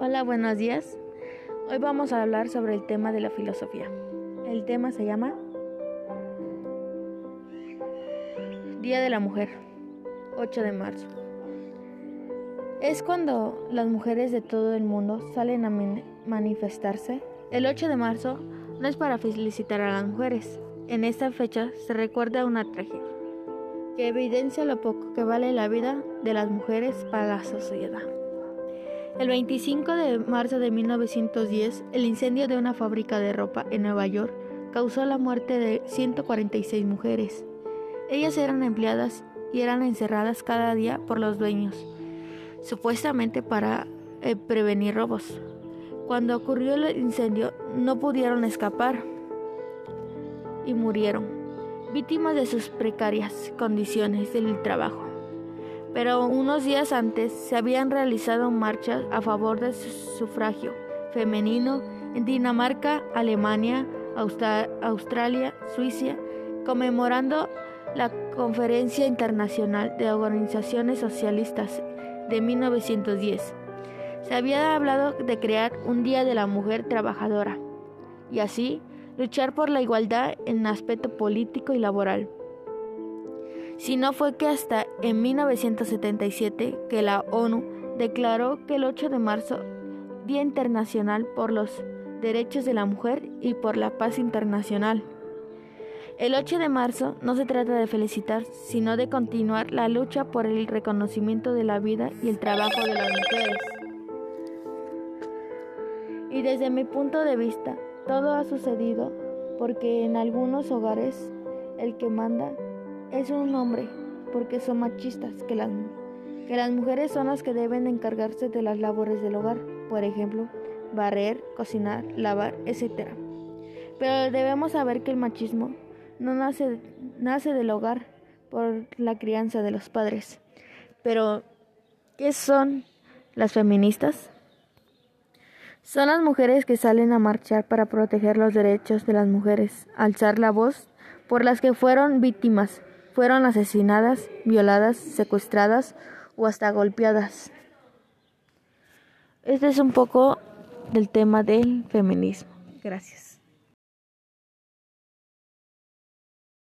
Hola, buenos días. Hoy vamos a hablar sobre el tema de la filosofía. El tema se llama Día de la Mujer, 8 de marzo. Es cuando las mujeres de todo el mundo salen a manifestarse. El 8 de marzo no es para felicitar a las mujeres. En esta fecha se recuerda una tragedia que evidencia lo poco que vale la vida de las mujeres para la sociedad. El 25 de marzo de 1910, el incendio de una fábrica de ropa en Nueva York causó la muerte de 146 mujeres. Ellas eran empleadas y eran encerradas cada día por los dueños, supuestamente para eh, prevenir robos. Cuando ocurrió el incendio no pudieron escapar y murieron, víctimas de sus precarias condiciones del trabajo pero unos días antes se habían realizado marchas a favor del sufragio femenino en Dinamarca, Alemania, Australia, Suiza, conmemorando la Conferencia Internacional de Organizaciones Socialistas de 1910. Se había hablado de crear un Día de la Mujer Trabajadora y así luchar por la igualdad en aspecto político y laboral si no fue que hasta en 1977 que la ONU declaró que el 8 de marzo, Día Internacional por los Derechos de la Mujer y por la Paz Internacional. El 8 de marzo no se trata de felicitar, sino de continuar la lucha por el reconocimiento de la vida y el trabajo de las mujeres. Y desde mi punto de vista, todo ha sucedido porque en algunos hogares el que manda es un hombre, porque son machistas, que las, que las mujeres son las que deben encargarse de las labores del hogar, por ejemplo, barrer, cocinar, lavar, etc. Pero debemos saber que el machismo no nace, nace del hogar por la crianza de los padres. Pero, ¿qué son las feministas? Son las mujeres que salen a marchar para proteger los derechos de las mujeres, alzar la voz por las que fueron víctimas fueron asesinadas, violadas, secuestradas o hasta golpeadas. Este es un poco del tema del feminismo. Gracias.